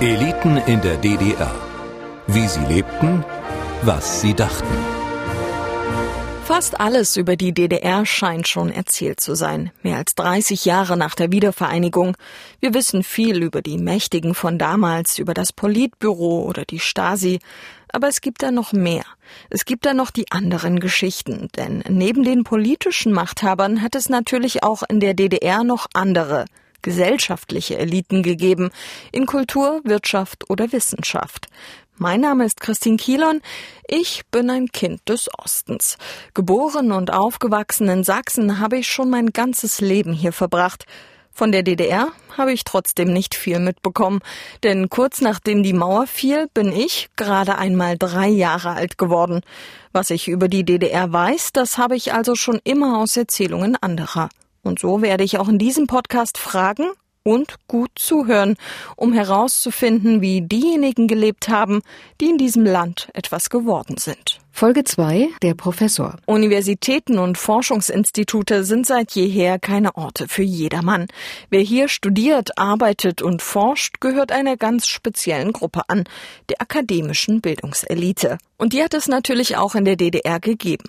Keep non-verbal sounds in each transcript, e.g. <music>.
Eliten in der DDR. Wie sie lebten, was sie dachten. Fast alles über die DDR scheint schon erzählt zu sein. Mehr als 30 Jahre nach der Wiedervereinigung. Wir wissen viel über die Mächtigen von damals, über das Politbüro oder die Stasi. Aber es gibt da noch mehr. Es gibt da noch die anderen Geschichten. Denn neben den politischen Machthabern hat es natürlich auch in der DDR noch andere gesellschaftliche Eliten gegeben, in Kultur, Wirtschaft oder Wissenschaft. Mein Name ist Christine Kielon. Ich bin ein Kind des Ostens. Geboren und aufgewachsen in Sachsen habe ich schon mein ganzes Leben hier verbracht. Von der DDR habe ich trotzdem nicht viel mitbekommen, denn kurz nachdem die Mauer fiel, bin ich gerade einmal drei Jahre alt geworden. Was ich über die DDR weiß, das habe ich also schon immer aus Erzählungen anderer. Und so werde ich auch in diesem Podcast fragen und gut zuhören, um herauszufinden, wie diejenigen gelebt haben, die in diesem Land etwas geworden sind. Folge 2 Der Professor. Universitäten und Forschungsinstitute sind seit jeher keine Orte für jedermann. Wer hier studiert, arbeitet und forscht, gehört einer ganz speziellen Gruppe an, der akademischen Bildungselite. Und die hat es natürlich auch in der DDR gegeben.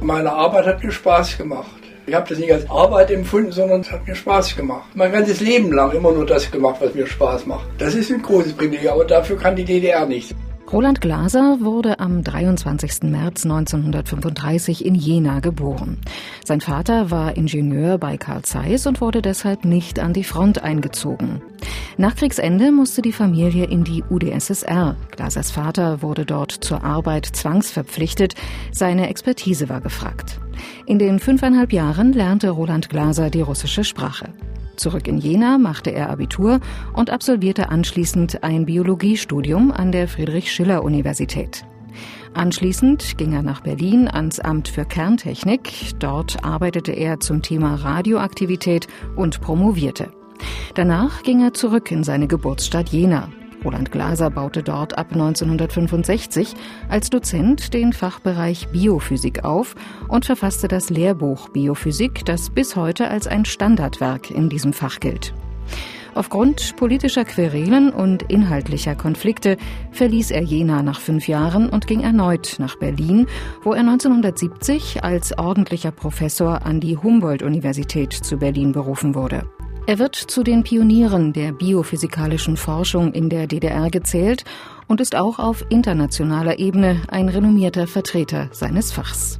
Meine Arbeit hat mir Spaß gemacht. Ich habe das nicht als Arbeit empfunden, sondern es hat mir Spaß gemacht. Mein ganzes Leben lang immer nur das gemacht, was mir Spaß macht. Das ist ein großes Privileg, aber dafür kann die DDR nicht. Roland Glaser wurde am 23. März 1935 in Jena geboren. Sein Vater war Ingenieur bei Carl Zeiss und wurde deshalb nicht an die Front eingezogen. Nach Kriegsende musste die Familie in die UdSSR. Glasers Vater wurde dort zur Arbeit zwangsverpflichtet. Seine Expertise war gefragt. In den fünfeinhalb Jahren lernte Roland Glaser die russische Sprache. Zurück in Jena machte er Abitur und absolvierte anschließend ein Biologiestudium an der Friedrich-Schiller-Universität. Anschließend ging er nach Berlin ans Amt für Kerntechnik. Dort arbeitete er zum Thema Radioaktivität und promovierte. Danach ging er zurück in seine Geburtsstadt Jena. Roland Glaser baute dort ab 1965 als Dozent den Fachbereich Biophysik auf und verfasste das Lehrbuch Biophysik, das bis heute als ein Standardwerk in diesem Fach gilt. Aufgrund politischer Querelen und inhaltlicher Konflikte verließ er Jena nach fünf Jahren und ging erneut nach Berlin, wo er 1970 als ordentlicher Professor an die Humboldt-Universität zu Berlin berufen wurde. Er wird zu den Pionieren der biophysikalischen Forschung in der DDR gezählt und ist auch auf internationaler Ebene ein renommierter Vertreter seines Fachs.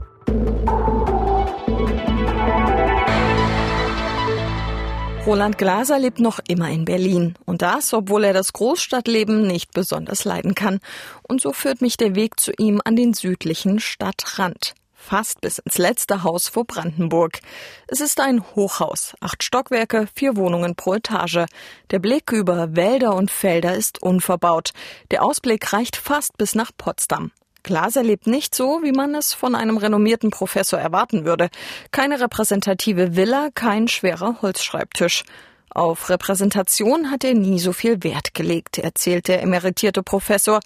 Roland Glaser lebt noch immer in Berlin. Und das, obwohl er das Großstadtleben nicht besonders leiden kann. Und so führt mich der Weg zu ihm an den südlichen Stadtrand fast bis ins letzte Haus vor Brandenburg. Es ist ein Hochhaus, acht Stockwerke, vier Wohnungen pro Etage. Der Blick über Wälder und Felder ist unverbaut. Der Ausblick reicht fast bis nach Potsdam. Glaser lebt nicht so, wie man es von einem renommierten Professor erwarten würde. Keine repräsentative Villa, kein schwerer Holzschreibtisch. Auf Repräsentation hat er nie so viel Wert gelegt, erzählt der emeritierte Professor.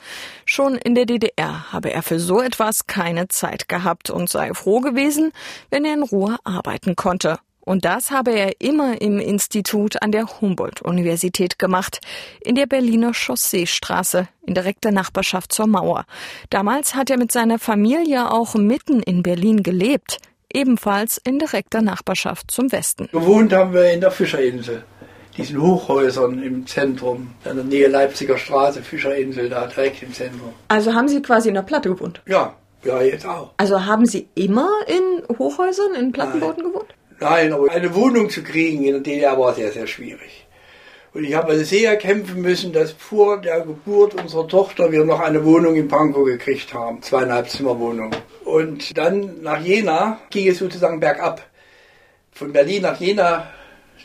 Schon in der DDR habe er für so etwas keine Zeit gehabt und sei froh gewesen, wenn er in Ruhe arbeiten konnte. Und das habe er immer im Institut an der Humboldt-Universität gemacht, in der Berliner Chausseestraße, in direkter Nachbarschaft zur Mauer. Damals hat er mit seiner Familie auch mitten in Berlin gelebt, ebenfalls in direkter Nachbarschaft zum Westen. Gewohnt haben wir in der Fischerinsel diesen Hochhäusern im Zentrum, in der Nähe Leipziger Straße, Fischerinsel, da direkt im Zentrum. Also haben Sie quasi in der Platte gewohnt? Ja, ja, jetzt auch. Also haben Sie immer in Hochhäusern, in Plattenbauten Nein. gewohnt? Nein, aber eine Wohnung zu kriegen in der DDR war sehr, sehr schwierig. Und ich habe sehr kämpfen müssen, dass vor der Geburt unserer Tochter wir noch eine Wohnung in Pankow gekriegt haben, zweieinhalb Zimmerwohnung. Und dann nach Jena ging es sozusagen bergab. Von Berlin nach Jena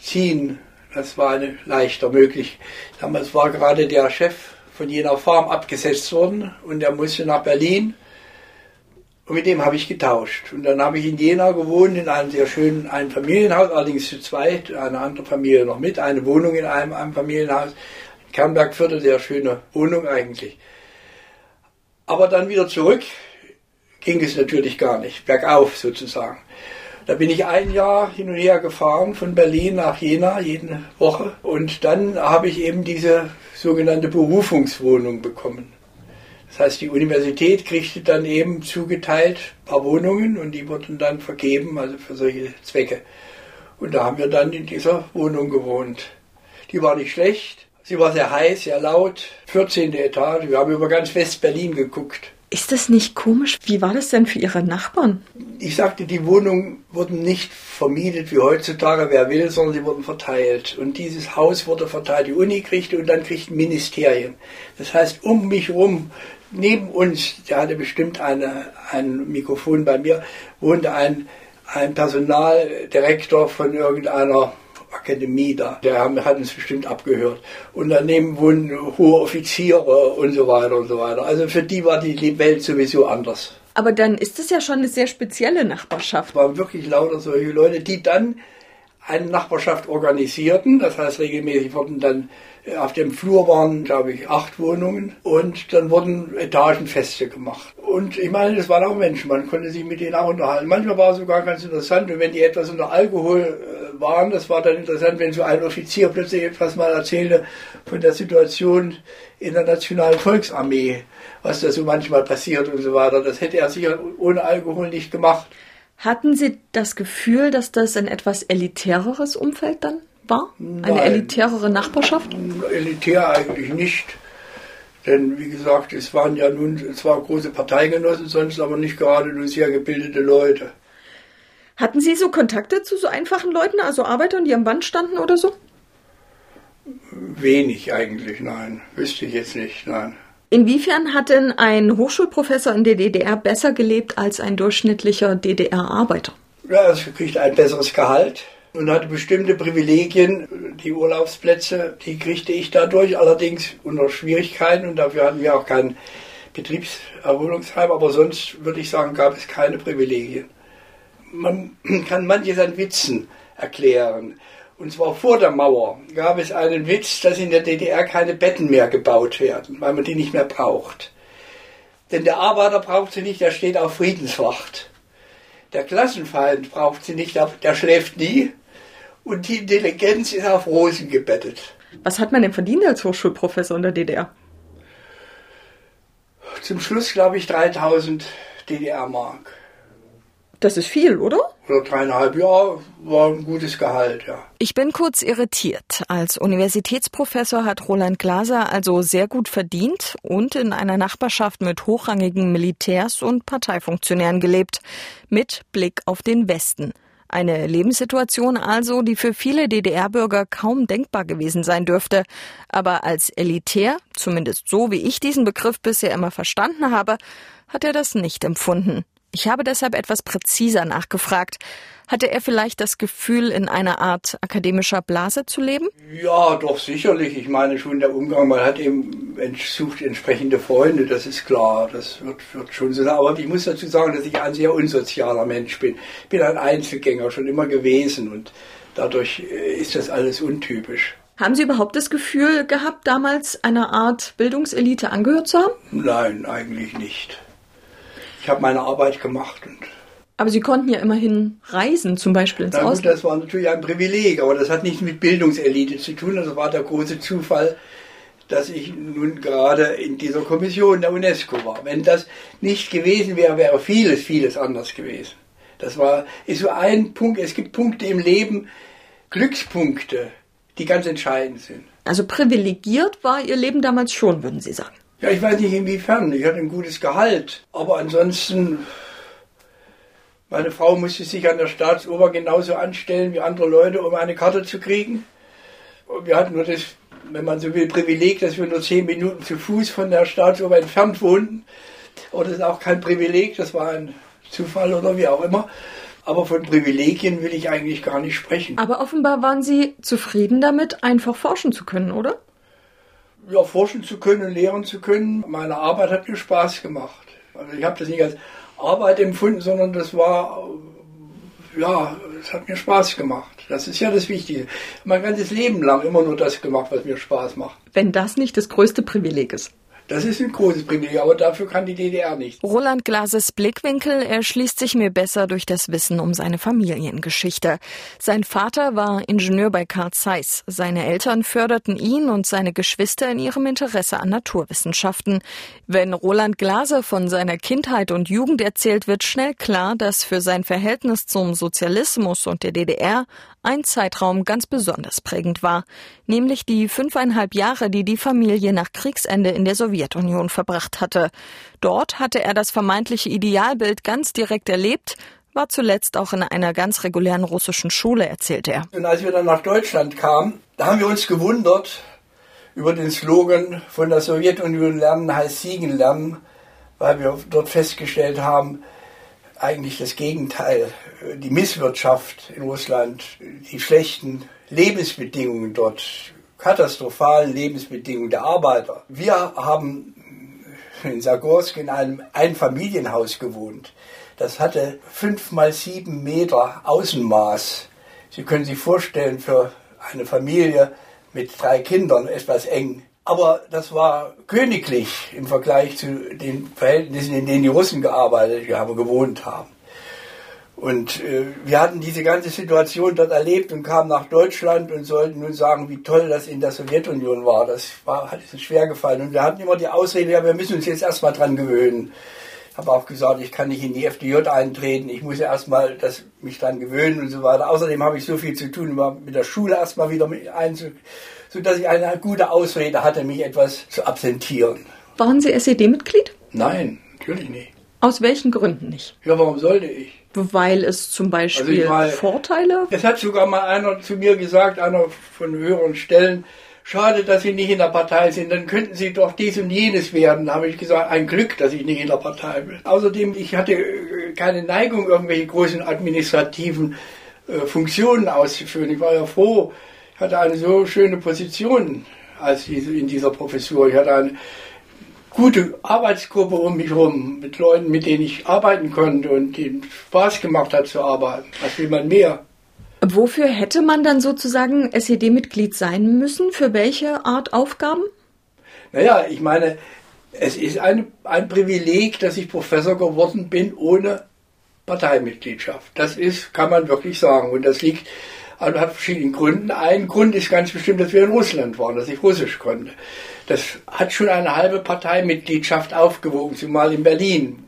ziehen das war eine leichter möglich. Damals war gerade der Chef von jener Farm abgesetzt worden und er musste nach Berlin. Und mit dem habe ich getauscht. Und dann habe ich in Jena gewohnt, in einem sehr schönen Einfamilienhaus, allerdings zu zweit, eine andere Familie noch mit, eine Wohnung in einem Einfamilienhaus. Kernbergviertel, sehr schöne Wohnung eigentlich. Aber dann wieder zurück ging es natürlich gar nicht, bergauf sozusagen. Da bin ich ein Jahr hin und her gefahren, von Berlin nach Jena, jede Woche. Und dann habe ich eben diese sogenannte Berufungswohnung bekommen. Das heißt, die Universität kriegte dann eben zugeteilt ein paar Wohnungen und die wurden dann vergeben, also für solche Zwecke. Und da haben wir dann in dieser Wohnung gewohnt. Die war nicht schlecht, sie war sehr heiß, sehr laut, 14. Etage, wir haben über ganz West-Berlin geguckt. Ist das nicht komisch? Wie war das denn für Ihre Nachbarn? Ich sagte, die Wohnungen wurden nicht vermietet wie heutzutage, wer will, sondern sie wurden verteilt. Und dieses Haus wurde verteilt. Die Uni kriegte und dann kriegten Ministerien. Das heißt, um mich herum, neben uns, der hatte bestimmt eine, ein Mikrofon bei mir, wohnte ein, ein Personaldirektor von irgendeiner Akademie da. Der hat uns bestimmt abgehört. Und daneben wohnen hohe Offiziere und so weiter und so weiter. Also für die war die Welt sowieso anders. Aber dann ist es ja schon eine sehr spezielle Nachbarschaft. Es waren wirklich lauter solche Leute, die dann eine Nachbarschaft organisierten. Das heißt, regelmäßig wurden dann auf dem Flur waren, glaube ich, acht Wohnungen und dann wurden Etagenfeste gemacht. Und ich meine, das waren auch Menschen, man konnte sich mit denen auch unterhalten. Manchmal war es sogar ganz interessant, und wenn die etwas unter Alkohol äh, waren, das war dann interessant, wenn so ein Offizier plötzlich etwas mal erzählte von der Situation in der Nationalen Volksarmee, was da so manchmal passiert und so weiter. Das hätte er sicher ohne Alkohol nicht gemacht. Hatten Sie das Gefühl, dass das ein etwas elitäreres Umfeld dann war? Eine Nein. elitärere Nachbarschaft? Elitär eigentlich nicht. Denn wie gesagt, es waren ja nun zwar große Parteigenossen, sonst aber nicht gerade nur sehr gebildete Leute. Hatten Sie so Kontakte zu so einfachen Leuten, also Arbeitern, die am Band standen oder so? Wenig eigentlich, nein. Wüsste ich jetzt nicht, nein. Inwiefern hat denn ein Hochschulprofessor in der DDR besser gelebt als ein durchschnittlicher DDR-Arbeiter? Ja, es kriegt ein besseres Gehalt und hatte bestimmte Privilegien. Die Urlaubsplätze, die kriegte ich dadurch, allerdings unter Schwierigkeiten und dafür hatten wir auch kein Betriebserholungsheim, aber sonst würde ich sagen, gab es keine Privilegien. Man <clears throat> kann manches an Witzen erklären. Und zwar vor der Mauer gab es einen Witz, dass in der DDR keine Betten mehr gebaut werden, weil man die nicht mehr braucht. Denn der Arbeiter braucht sie nicht, der steht auf Friedenswacht. Der Klassenfeind braucht sie nicht, der schläft nie. Und die Intelligenz ist auf Rosen gebettet. Was hat man denn verdient als Hochschulprofessor in der DDR? Zum Schluss glaube ich 3000 DDR-Mark. Das ist viel, oder? Oder dreieinhalb Jahre war ein gutes Gehalt, ja. Ich bin kurz irritiert. Als Universitätsprofessor hat Roland Glaser also sehr gut verdient und in einer Nachbarschaft mit hochrangigen Militärs und Parteifunktionären gelebt. Mit Blick auf den Westen. Eine Lebenssituation also, die für viele DDR-Bürger kaum denkbar gewesen sein dürfte. Aber als elitär, zumindest so wie ich diesen Begriff bisher immer verstanden habe, hat er das nicht empfunden. Ich habe deshalb etwas präziser nachgefragt. Hatte er vielleicht das Gefühl, in einer Art akademischer Blase zu leben? Ja, doch sicherlich. Ich meine schon der Umgang, man hat eben sucht entsprechende Freunde, das ist klar. Das wird, wird schon so sein. Aber ich muss dazu sagen, dass ich ein sehr unsozialer Mensch bin. Ich bin ein Einzelgänger schon immer gewesen und dadurch ist das alles untypisch. Haben Sie überhaupt das Gefühl gehabt, damals einer Art Bildungselite angehört zu haben? Nein, eigentlich nicht. Ich habe meine Arbeit gemacht und aber Sie konnten ja immerhin reisen, zum Beispiel ins Ausland. das war natürlich ein Privileg, aber das hat nichts mit Bildungselite zu tun. Das war der große Zufall, dass ich nun gerade in dieser Kommission der UNESCO war. Wenn das nicht gewesen wäre, wäre vieles, vieles anders gewesen. Das war, ist so ein Punkt. Es gibt Punkte im Leben, Glückspunkte, die ganz entscheidend sind. Also privilegiert war Ihr Leben damals schon, würden Sie sagen. Ja, ich weiß nicht inwiefern. Ich hatte ein gutes Gehalt. Aber ansonsten, meine Frau musste sich an der Staatsoper genauso anstellen wie andere Leute, um eine Karte zu kriegen. Und wir hatten nur das, wenn man so will, Privileg, dass wir nur zehn Minuten zu Fuß von der Staatsoper entfernt wohnten. Aber das ist auch kein Privileg, das war ein Zufall oder wie auch immer. Aber von Privilegien will ich eigentlich gar nicht sprechen. Aber offenbar waren Sie zufrieden damit, einfach forschen zu können, oder? Ja, forschen zu können, lehren zu können. Meine Arbeit hat mir Spaß gemacht. Also ich habe das nicht als Arbeit empfunden, sondern das war, ja, es hat mir Spaß gemacht. Das ist ja das Wichtige. Mein ganzes Leben lang immer nur das gemacht, was mir Spaß macht. Wenn das nicht das größte Privileg ist. Das ist ein großes Privileg, aber dafür kann die DDR nicht. Roland Glases Blickwinkel erschließt sich mir besser durch das Wissen um seine Familiengeschichte. Sein Vater war Ingenieur bei Carl Zeiss. Seine Eltern förderten ihn und seine Geschwister in ihrem Interesse an Naturwissenschaften. Wenn Roland Glase von seiner Kindheit und Jugend erzählt, wird schnell klar, dass für sein Verhältnis zum Sozialismus und der DDR ein Zeitraum ganz besonders prägend war, nämlich die fünfeinhalb Jahre, die die Familie nach Kriegsende in der Sowjetunion verbracht hatte. Dort hatte er das vermeintliche Idealbild ganz direkt erlebt, war zuletzt auch in einer ganz regulären russischen Schule, erzählte er. Und als wir dann nach Deutschland kamen, da haben wir uns gewundert über den Slogan von der Sowjetunion lernen heißt Siegen lernen, weil wir dort festgestellt haben, eigentlich das Gegenteil. Die Misswirtschaft in Russland, die schlechten Lebensbedingungen dort, katastrophalen Lebensbedingungen der Arbeiter. Wir haben in Sagorsk in einem Einfamilienhaus gewohnt. Das hatte fünf mal sieben Meter Außenmaß. Sie können sich vorstellen, für eine Familie mit drei Kindern etwas eng. Aber das war königlich im Vergleich zu den Verhältnissen, in denen die Russen gearbeitet haben, gewohnt haben. Und äh, wir hatten diese ganze Situation dort erlebt und kamen nach Deutschland und sollten nun sagen, wie toll das in der Sowjetunion war. Das war, hat uns schwer gefallen. Und wir hatten immer die Ausrede, ja, wir müssen uns jetzt erstmal dran gewöhnen. Ich habe auch gesagt, ich kann nicht in die FDJ eintreten, ich muss ja erstmal das, mich dran gewöhnen und so weiter. Außerdem habe ich so viel zu tun, immer mit der Schule erstmal wieder einzu sodass ich eine gute Ausrede hatte, mich etwas zu absentieren. Waren Sie SED-Mitglied? Nein, natürlich nicht. Aus welchen Gründen nicht? Ja, warum sollte ich? Weil es zum Beispiel also mal, Vorteile? Es hat sogar mal einer zu mir gesagt, einer von höheren Stellen, schade, dass Sie nicht in der Partei sind, dann könnten Sie doch dies und jenes werden. Da habe ich gesagt, ein Glück, dass ich nicht in der Partei bin. Außerdem, ich hatte äh, keine Neigung, irgendwelche großen administrativen äh, Funktionen auszuführen. Ich war ja froh, ich hatte eine so schöne Position als in dieser Professur. Ich hatte eine gute Arbeitsgruppe um mich herum mit Leuten, mit denen ich arbeiten konnte und denen Spaß gemacht hat zu arbeiten. Was will man mehr? Wofür hätte man dann sozusagen SED-Mitglied sein müssen? Für welche Art Aufgaben? Naja, ich meine, es ist ein, ein Privileg, dass ich Professor geworden bin ohne Parteimitgliedschaft. Das ist, kann man wirklich sagen. Und das liegt also hat verschiedenen Gründen. Ein Grund ist ganz bestimmt, dass wir in Russland waren, dass ich Russisch konnte. Das hat schon eine halbe Parteimitgliedschaft aufgewogen, zumal in Berlin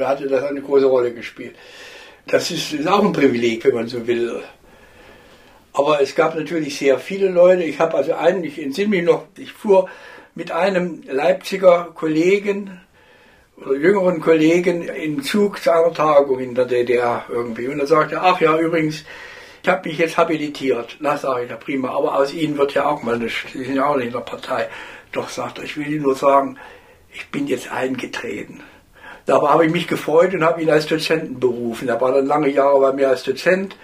hatte das eine große Rolle gespielt. Das ist, ist auch ein Privileg, wenn man so will. Aber es gab natürlich sehr viele Leute. Ich habe also einen, ich entsinne mich noch, ich fuhr mit einem Leipziger Kollegen oder jüngeren Kollegen in Zug zu einer Tagung in der DDR irgendwie. Und er sagte, ach ja, übrigens, ich habe mich jetzt habilitiert. Na, sage ich, ja prima, aber aus Ihnen wird ja auch mal nicht, Sie sind ja auch nicht in der Partei. Doch, sagt er, ich will Ihnen nur sagen, ich bin jetzt eingetreten. Dabei habe ich mich gefreut und habe ihn als Dozenten berufen. Er war dann lange Jahre bei mir als Dozent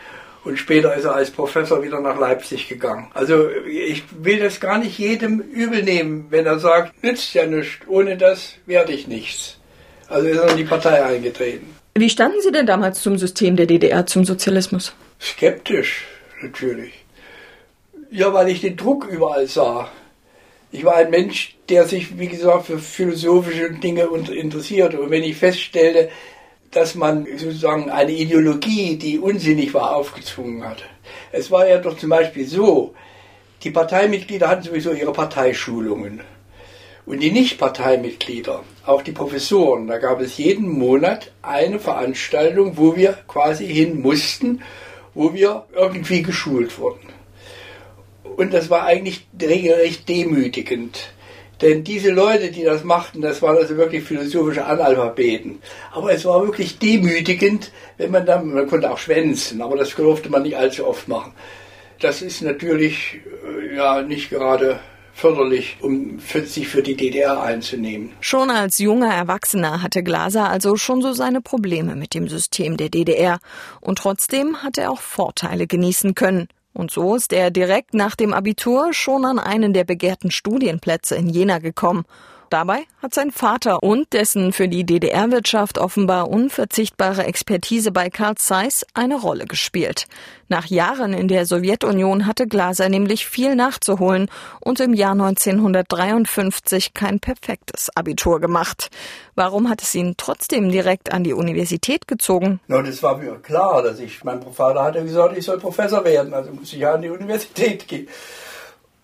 und später ist er als Professor wieder nach Leipzig gegangen. Also ich will das gar nicht jedem übel nehmen, wenn er sagt, nützt ja nichts, ohne das werde ich nichts. Also ist er in die Partei eingetreten. Wie standen Sie denn damals zum System der DDR, zum Sozialismus? Skeptisch, natürlich. Ja, weil ich den Druck überall sah. Ich war ein Mensch, der sich, wie gesagt, für philosophische Dinge interessierte. Und wenn ich feststellte, dass man sozusagen eine Ideologie, die unsinnig war, aufgezwungen hatte. Es war ja doch zum Beispiel so, die Parteimitglieder hatten sowieso ihre Parteischulungen. Und die Nicht-Parteimitglieder, auch die Professoren, da gab es jeden Monat eine Veranstaltung, wo wir quasi hin mussten wo wir irgendwie geschult wurden. Und das war eigentlich regelrecht demütigend. Denn diese Leute, die das machten, das waren also wirklich philosophische Analphabeten. Aber es war wirklich demütigend, wenn man dann, man konnte auch schwänzen, aber das durfte man nicht allzu oft machen. Das ist natürlich äh, ja nicht gerade förderlich, um sich für die DDR einzunehmen. Schon als junger Erwachsener hatte Glaser also schon so seine Probleme mit dem System der DDR. Und trotzdem hat er auch Vorteile genießen können. Und so ist er direkt nach dem Abitur schon an einen der begehrten Studienplätze in Jena gekommen. Dabei hat sein Vater und dessen für die DDR-Wirtschaft offenbar unverzichtbare Expertise bei Carl Zeiss eine Rolle gespielt. Nach Jahren in der Sowjetunion hatte Glaser nämlich viel nachzuholen und im Jahr 1953 kein perfektes Abitur gemacht. Warum hat es ihn trotzdem direkt an die Universität gezogen? Na, das war mir klar, dass ich, mein Vater hatte gesagt, ich soll Professor werden, also muss ich ja an die Universität gehen.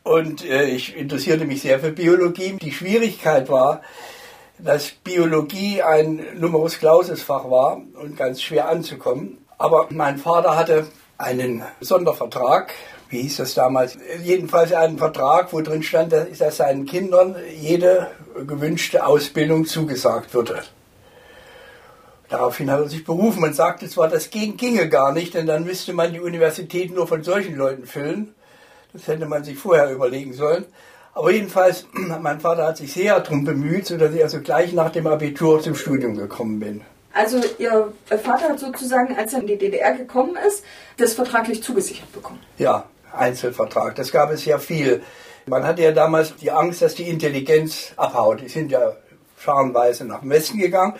Und äh, ich interessierte mich sehr für Biologie. Die Schwierigkeit war, dass Biologie ein Numerus Clausus Fach war und ganz schwer anzukommen. Aber mein Vater hatte einen Sondervertrag, wie hieß das damals? Jedenfalls einen Vertrag, wo drin stand, dass seinen Kindern jede gewünschte Ausbildung zugesagt würde. Daraufhin hat er sich berufen und sagte zwar, das ginge gar nicht, denn dann müsste man die Universität nur von solchen Leuten füllen. Das hätte man sich vorher überlegen sollen. Aber jedenfalls, <clears throat> mein Vater hat sich sehr darum bemüht, sodass ich also gleich nach dem Abitur zum Studium gekommen bin. Also Ihr Vater hat sozusagen, als er in die DDR gekommen ist, das vertraglich zugesichert bekommen? Ja, Einzelvertrag. Das gab es ja viel. Man hatte ja damals die Angst, dass die Intelligenz abhaut. Die sind ja scharenweise nach dem Westen gegangen.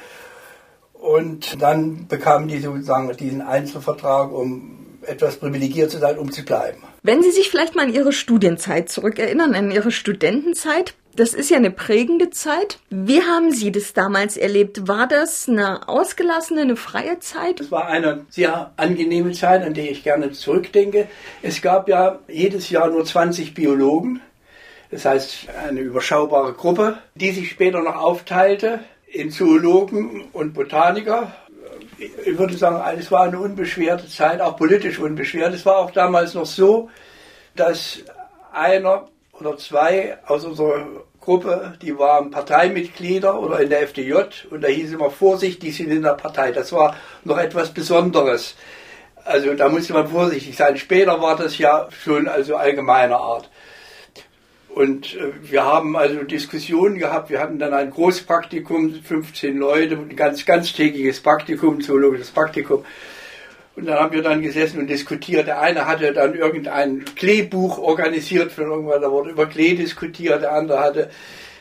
Und dann bekamen die sozusagen diesen Einzelvertrag, um etwas privilegiert zu sein, um zu bleiben. Wenn Sie sich vielleicht mal an Ihre Studienzeit zurückerinnern, an Ihre Studentenzeit, das ist ja eine prägende Zeit. Wie haben Sie das damals erlebt? War das eine ausgelassene, eine freie Zeit? Es war eine sehr angenehme Zeit, an die ich gerne zurückdenke. Es gab ja jedes Jahr nur 20 Biologen. Das heißt, eine überschaubare Gruppe, die sich später noch aufteilte in Zoologen und Botaniker ich würde sagen, es war eine unbeschwerte Zeit, auch politisch unbeschwert. Es war auch damals noch so, dass einer oder zwei aus unserer Gruppe, die waren Parteimitglieder oder in der FDJ und da hieß immer Vorsicht, die sind in der Partei. Das war noch etwas Besonderes. Also da musste man vorsichtig sein. Später war das ja schon also allgemeiner Art. Und äh, wir haben also Diskussionen gehabt. Wir hatten dann ein Großpraktikum, 15 Leute, ein ganz, ganztägiges Praktikum, zoologisches Praktikum. Und dann haben wir dann gesessen und diskutiert. Der eine hatte dann irgendein Kleebuch organisiert von irgendwann, da wurde über Klee diskutiert. Der andere hatte,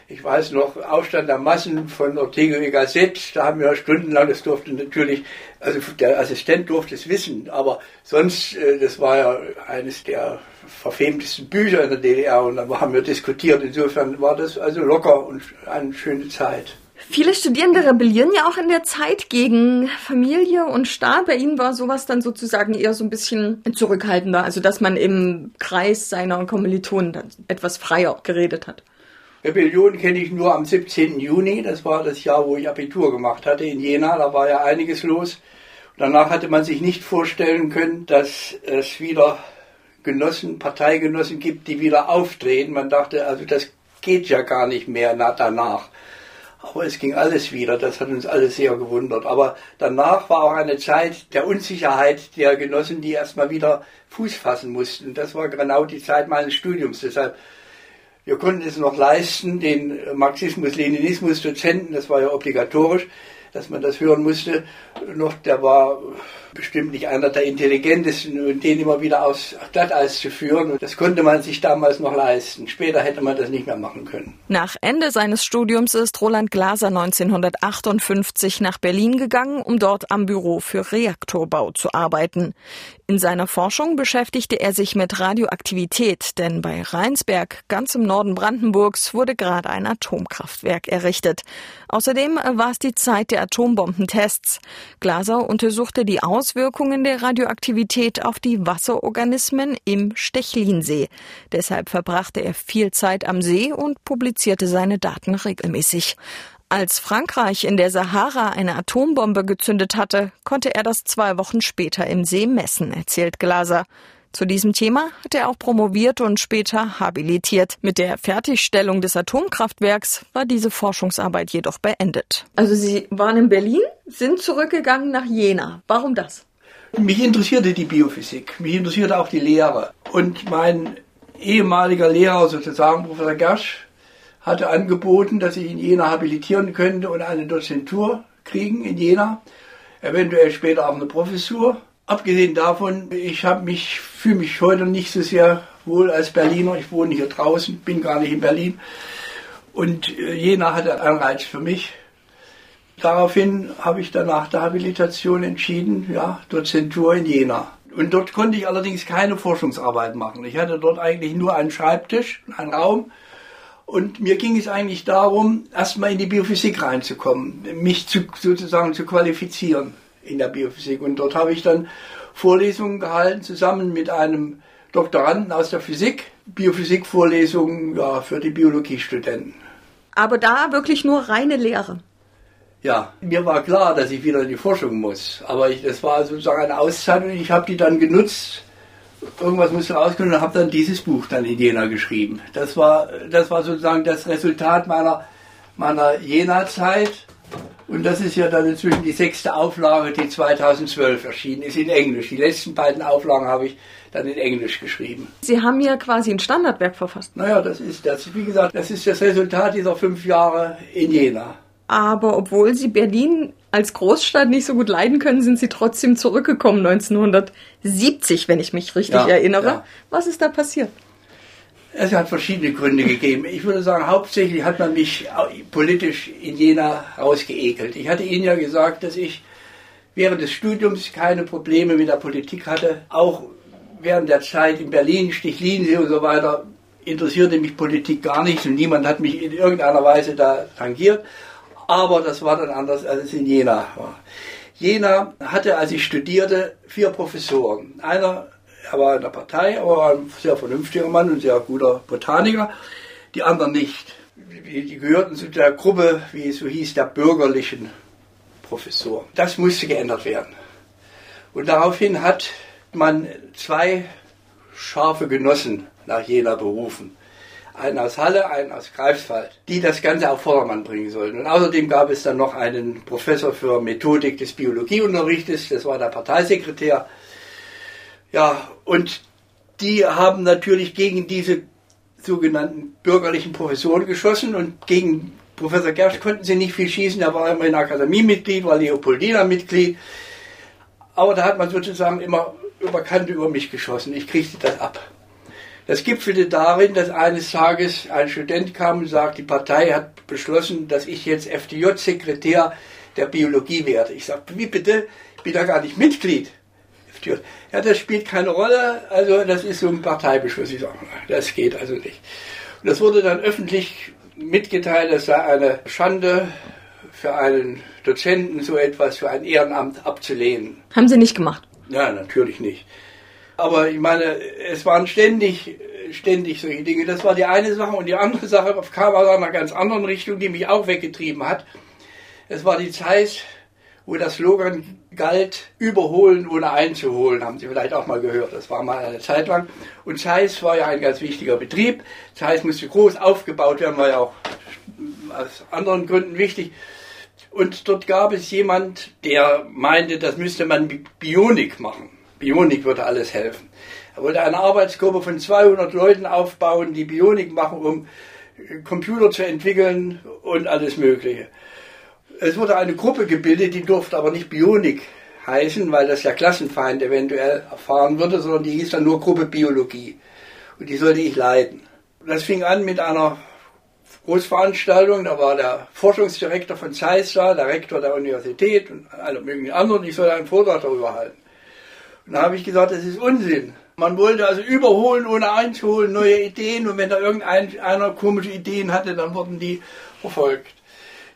ich weiß noch, Aufstand der Massen von Ortega y Gasset. Da haben wir stundenlang, das durfte natürlich, also der Assistent durfte es wissen, aber sonst, äh, das war ja eines der verfemtesten Bücher in der DDR und da haben wir diskutiert. Insofern war das also locker und eine schöne Zeit. Viele Studierende rebellieren ja auch in der Zeit gegen Familie und Staat. Bei Ihnen war sowas dann sozusagen eher so ein bisschen zurückhaltender, also dass man im Kreis seiner Kommilitonen dann etwas freier geredet hat. Rebellion kenne ich nur am 17. Juni, das war das Jahr, wo ich Abitur gemacht hatte in Jena, da war ja einiges los. Danach hatte man sich nicht vorstellen können, dass es wieder Genossen, Parteigenossen gibt, die wieder auftreten. Man dachte, also das geht ja gar nicht mehr danach. Aber es ging alles wieder, das hat uns alles sehr gewundert. Aber danach war auch eine Zeit der Unsicherheit der Genossen, die erstmal wieder Fuß fassen mussten. Das war genau die Zeit meines Studiums. Deshalb, wir konnten es noch leisten, den Marxismus-Leninismus-Dozenten, das war ja obligatorisch, dass man das hören musste, noch, der war bestimmt nicht einer der intelligentesten und den immer wieder aus Glatteis zu führen. Das konnte man sich damals noch leisten. Später hätte man das nicht mehr machen können. Nach Ende seines Studiums ist Roland Glaser 1958 nach Berlin gegangen, um dort am Büro für Reaktorbau zu arbeiten. In seiner Forschung beschäftigte er sich mit Radioaktivität, denn bei Rheinsberg, ganz im Norden Brandenburgs, wurde gerade ein Atomkraftwerk errichtet. Außerdem war es die Zeit der Atombombentests. Glaser untersuchte die Auswirkungen der Radioaktivität auf die Wasserorganismen im Stechlinsee. Deshalb verbrachte er viel Zeit am See und publizierte seine Daten regelmäßig. Als Frankreich in der Sahara eine Atombombe gezündet hatte, konnte er das zwei Wochen später im See messen, erzählt Glaser. Zu diesem Thema hat er auch promoviert und später habilitiert. Mit der Fertigstellung des Atomkraftwerks war diese Forschungsarbeit jedoch beendet. Also Sie waren in Berlin, sind zurückgegangen nach Jena. Warum das? Mich interessierte die Biophysik, mich interessierte auch die Lehre. Und mein ehemaliger Lehrer, sozusagen Professor Gersch, hatte angeboten, dass ich in Jena habilitieren könnte und eine Dozentur kriegen in Jena, eventuell später auch eine Professur. Abgesehen davon, ich habe mich, fühle mich heute nicht so sehr wohl als Berliner. Ich wohne hier draußen, bin gar nicht in Berlin. Und äh, Jena hatte einen Reiz für mich. Daraufhin habe ich dann nach der Habilitation entschieden, ja, Dozentur in Jena. Und dort konnte ich allerdings keine Forschungsarbeit machen. Ich hatte dort eigentlich nur einen Schreibtisch, einen Raum. Und mir ging es eigentlich darum, erstmal in die Biophysik reinzukommen, mich zu, sozusagen zu qualifizieren in der Biophysik. Und dort habe ich dann Vorlesungen gehalten, zusammen mit einem Doktoranden aus der Physik, Biophysik-Vorlesungen ja, für die Biologiestudenten. Aber da wirklich nur reine Lehre. Ja, mir war klar, dass ich wieder in die Forschung muss. Aber ich, das war sozusagen eine Auszeit und ich habe die dann genutzt. Irgendwas musste rauskommen und habe dann dieses Buch dann in Jena geschrieben. Das war, das war sozusagen das Resultat meiner, meiner Jena-Zeit. Und das ist ja dann inzwischen die sechste Auflage, die 2012 erschienen ist in Englisch. Die letzten beiden Auflagen habe ich dann in Englisch geschrieben. Sie haben ja quasi ein Standardwerk verfasst. Naja, das ist das. Wie gesagt, das ist das Resultat dieser fünf Jahre in Jena. Aber obwohl Sie Berlin als Großstadt nicht so gut leiden können, sind Sie trotzdem zurückgekommen 1970, wenn ich mich richtig ja, erinnere. Ja. Was ist da passiert? Es hat verschiedene Gründe gegeben. Ich würde sagen, hauptsächlich hat man mich politisch in Jena rausgeekelt. Ich hatte Ihnen ja gesagt, dass ich während des Studiums keine Probleme mit der Politik hatte. Auch während der Zeit in Berlin, Stichlinsee und so weiter, interessierte mich Politik gar nicht und niemand hat mich in irgendeiner Weise da tangiert. Aber das war dann anders, als es in Jena war. Jena hatte, als ich studierte, vier Professoren. Einer, er war in der Partei, aber ein sehr vernünftiger Mann und sehr guter Botaniker. Die anderen nicht. Die gehörten zu der Gruppe, wie es so hieß, der bürgerlichen Professoren. Das musste geändert werden. Und daraufhin hat man zwei scharfe Genossen nach Jena berufen einen aus Halle, einen aus Greifswald, die das Ganze auf Vordermann bringen sollten. Und außerdem gab es dann noch einen Professor für Methodik des Biologieunterrichtes, das war der Parteisekretär. Ja, und die haben natürlich gegen diese sogenannten bürgerlichen Professoren geschossen und gegen Professor Gersch konnten sie nicht viel schießen, er war immerhin Akademiemitglied, war Leopoldina Mitglied. Aber da hat man sozusagen immer über Kante über mich geschossen. Ich kriegte das ab. Das gipfelte darin, dass eines Tages ein Student kam und sagte, die Partei hat beschlossen, dass ich jetzt FDJ-Sekretär der Biologie werde. Ich sagte, wie bitte? Ich bin da gar nicht Mitglied. Ja, das spielt keine Rolle. Also das ist so ein Parteibeschluss. Ich sage, das geht also nicht. Und das wurde dann öffentlich mitgeteilt, es sei eine Schande für einen Dozenten so etwas für ein Ehrenamt abzulehnen. Haben Sie nicht gemacht? Ja, natürlich nicht. Aber ich meine, es waren ständig, ständig solche Dinge. Das war die eine Sache. Und die andere Sache kam aus einer ganz anderen Richtung, die mich auch weggetrieben hat. Es war die Zeit, wo das Slogan galt, überholen ohne einzuholen, haben Sie vielleicht auch mal gehört. Das war mal eine Zeit lang. Und Zeiss war ja ein ganz wichtiger Betrieb. Zeiss musste groß aufgebaut werden, war ja auch aus anderen Gründen wichtig. Und dort gab es jemand, der meinte, das müsste man Bionik machen. Bionik würde alles helfen. Er wollte eine Arbeitsgruppe von 200 Leuten aufbauen, die Bionik machen, um Computer zu entwickeln und alles Mögliche. Es wurde eine Gruppe gebildet, die durfte aber nicht Bionik heißen, weil das der Klassenfeind eventuell erfahren würde, sondern die hieß dann nur Gruppe Biologie. Und die sollte ich leiten. Das fing an mit einer Großveranstaltung, da war der Forschungsdirektor von Zeiss da, der Rektor der Universität und alle möglichen anderen, ich sollte einen Vortrag darüber halten. Und da habe ich gesagt, das ist Unsinn. Man wollte also überholen, ohne einzuholen, neue Ideen. Und wenn da irgendeiner komische Ideen hatte, dann wurden die verfolgt.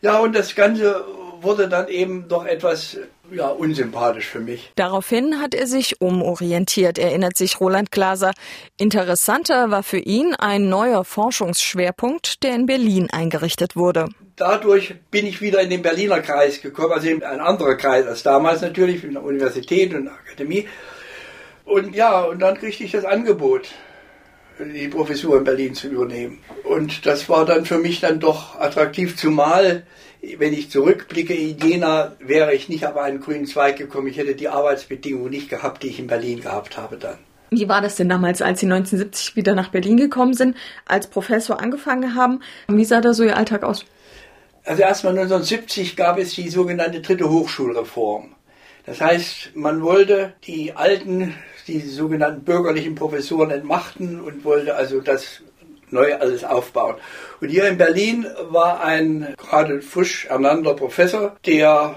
Ja, und das Ganze wurde dann eben doch etwas ja, unsympathisch für mich. Daraufhin hat er sich umorientiert, erinnert sich Roland Glaser. Interessanter war für ihn ein neuer Forschungsschwerpunkt, der in Berlin eingerichtet wurde. Dadurch bin ich wieder in den Berliner Kreis gekommen, also in ein anderer Kreis als damals natürlich, in der Universität und der Akademie. Und ja, und dann kriegte ich das Angebot, die Professur in Berlin zu übernehmen. Und das war dann für mich dann doch attraktiv, zumal wenn ich zurückblicke in Jena, wäre ich nicht auf einen grünen Zweig gekommen. Ich hätte die Arbeitsbedingungen nicht gehabt, die ich in Berlin gehabt habe dann. Wie war das denn damals, als Sie 1970 wieder nach Berlin gekommen sind, als Professor angefangen haben? Wie sah da so Ihr Alltag aus? Also erstmal 1970 gab es die sogenannte dritte Hochschulreform. Das heißt, man wollte die alten, die sogenannten bürgerlichen Professoren entmachten und wollte also das neu alles aufbauen. Und hier in Berlin war ein gerade frisch ernannter Professor, der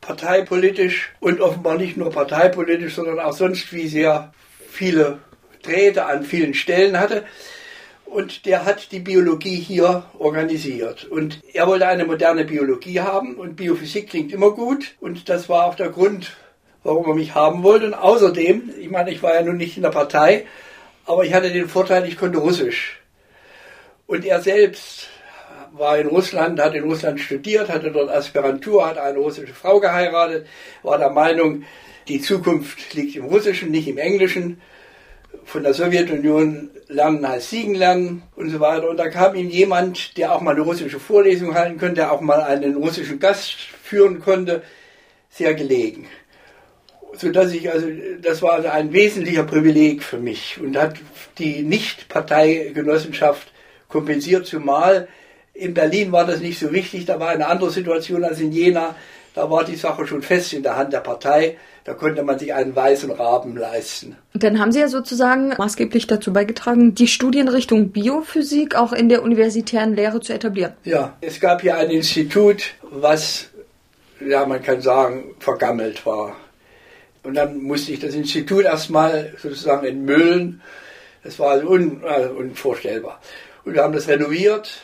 parteipolitisch und offenbar nicht nur parteipolitisch, sondern auch sonst wie sehr viele Drähte an vielen Stellen hatte. Und der hat die Biologie hier organisiert. Und er wollte eine moderne Biologie haben und Biophysik klingt immer gut. Und das war auch der Grund, warum er mich haben wollte. Und außerdem, ich meine, ich war ja nun nicht in der Partei, aber ich hatte den Vorteil, ich konnte Russisch. Und er selbst war in Russland, hat in Russland studiert, hatte dort Aspirantur, hat eine russische Frau geheiratet, war der Meinung, die Zukunft liegt im Russischen, nicht im Englischen. Von der Sowjetunion lernen heißt Siegen lernen und so weiter. Und da kam ihm jemand, der auch mal eine russische Vorlesung halten konnte, der auch mal einen russischen Gast führen konnte, sehr gelegen. Sodass ich, also, das war also ein wesentlicher Privileg für mich und hat die Nicht-Parteigenossenschaft kompensiert, zumal in Berlin war das nicht so wichtig, da war eine andere Situation als in Jena. Da war die Sache schon fest in der Hand der Partei. Da konnte man sich einen weißen Raben leisten. dann haben Sie ja sozusagen maßgeblich dazu beigetragen, die Studienrichtung Biophysik auch in der universitären Lehre zu etablieren. Ja, es gab hier ein Institut, was, ja, man kann sagen, vergammelt war. Und dann musste ich das Institut erstmal sozusagen entmüllen. Das war also un, also unvorstellbar. Und wir haben das renoviert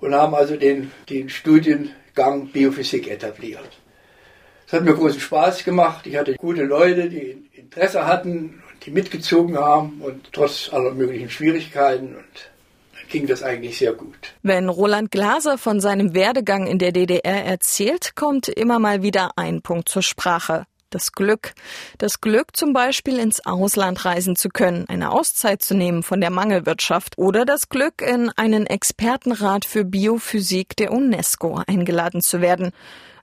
und haben also den, den Studiengang Biophysik etabliert. Es hat mir großen Spaß gemacht. Ich hatte gute Leute, die Interesse hatten die mitgezogen haben und trotz aller möglichen Schwierigkeiten und ging das eigentlich sehr gut. Wenn Roland Glaser von seinem Werdegang in der DDR erzählt, kommt immer mal wieder ein Punkt zur Sprache. Das Glück. Das Glück, zum Beispiel ins Ausland reisen zu können, eine Auszeit zu nehmen von der Mangelwirtschaft oder das Glück, in einen Expertenrat für Biophysik der UNESCO eingeladen zu werden.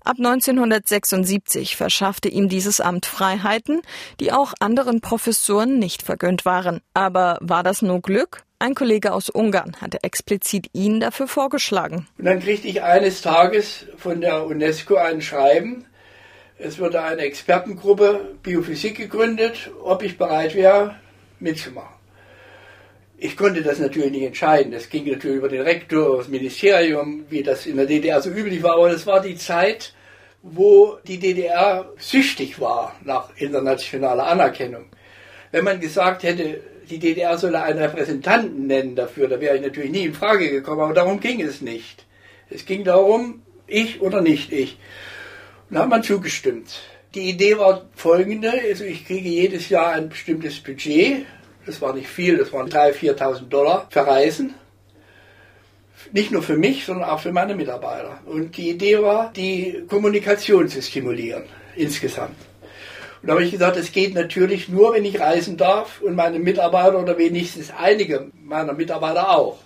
Ab 1976 verschaffte ihm dieses Amt Freiheiten, die auch anderen Professoren nicht vergönnt waren. Aber war das nur Glück? Ein Kollege aus Ungarn hatte explizit ihn dafür vorgeschlagen. Und dann kriegte ich eines Tages von der UNESCO ein Schreiben, es wurde eine Expertengruppe Biophysik gegründet, ob ich bereit wäre, mitzumachen. Ich konnte das natürlich nicht entscheiden. Das ging natürlich über den Rektor, das Ministerium, wie das in der DDR so üblich war. Aber das war die Zeit, wo die DDR süchtig war nach internationaler Anerkennung. Wenn man gesagt hätte, die DDR solle einen Repräsentanten nennen dafür, da wäre ich natürlich nie in Frage gekommen. Aber darum ging es nicht. Es ging darum, ich oder nicht ich. Und da hat man zugestimmt. Die Idee war folgende, also ich kriege jedes Jahr ein bestimmtes Budget, das war nicht viel, das waren 3.000, 4.000 Dollar für Reisen. Nicht nur für mich, sondern auch für meine Mitarbeiter. Und die Idee war, die Kommunikation zu stimulieren, insgesamt. Und da habe ich gesagt, es geht natürlich nur, wenn ich reisen darf und meine Mitarbeiter oder wenigstens einige meiner Mitarbeiter auch.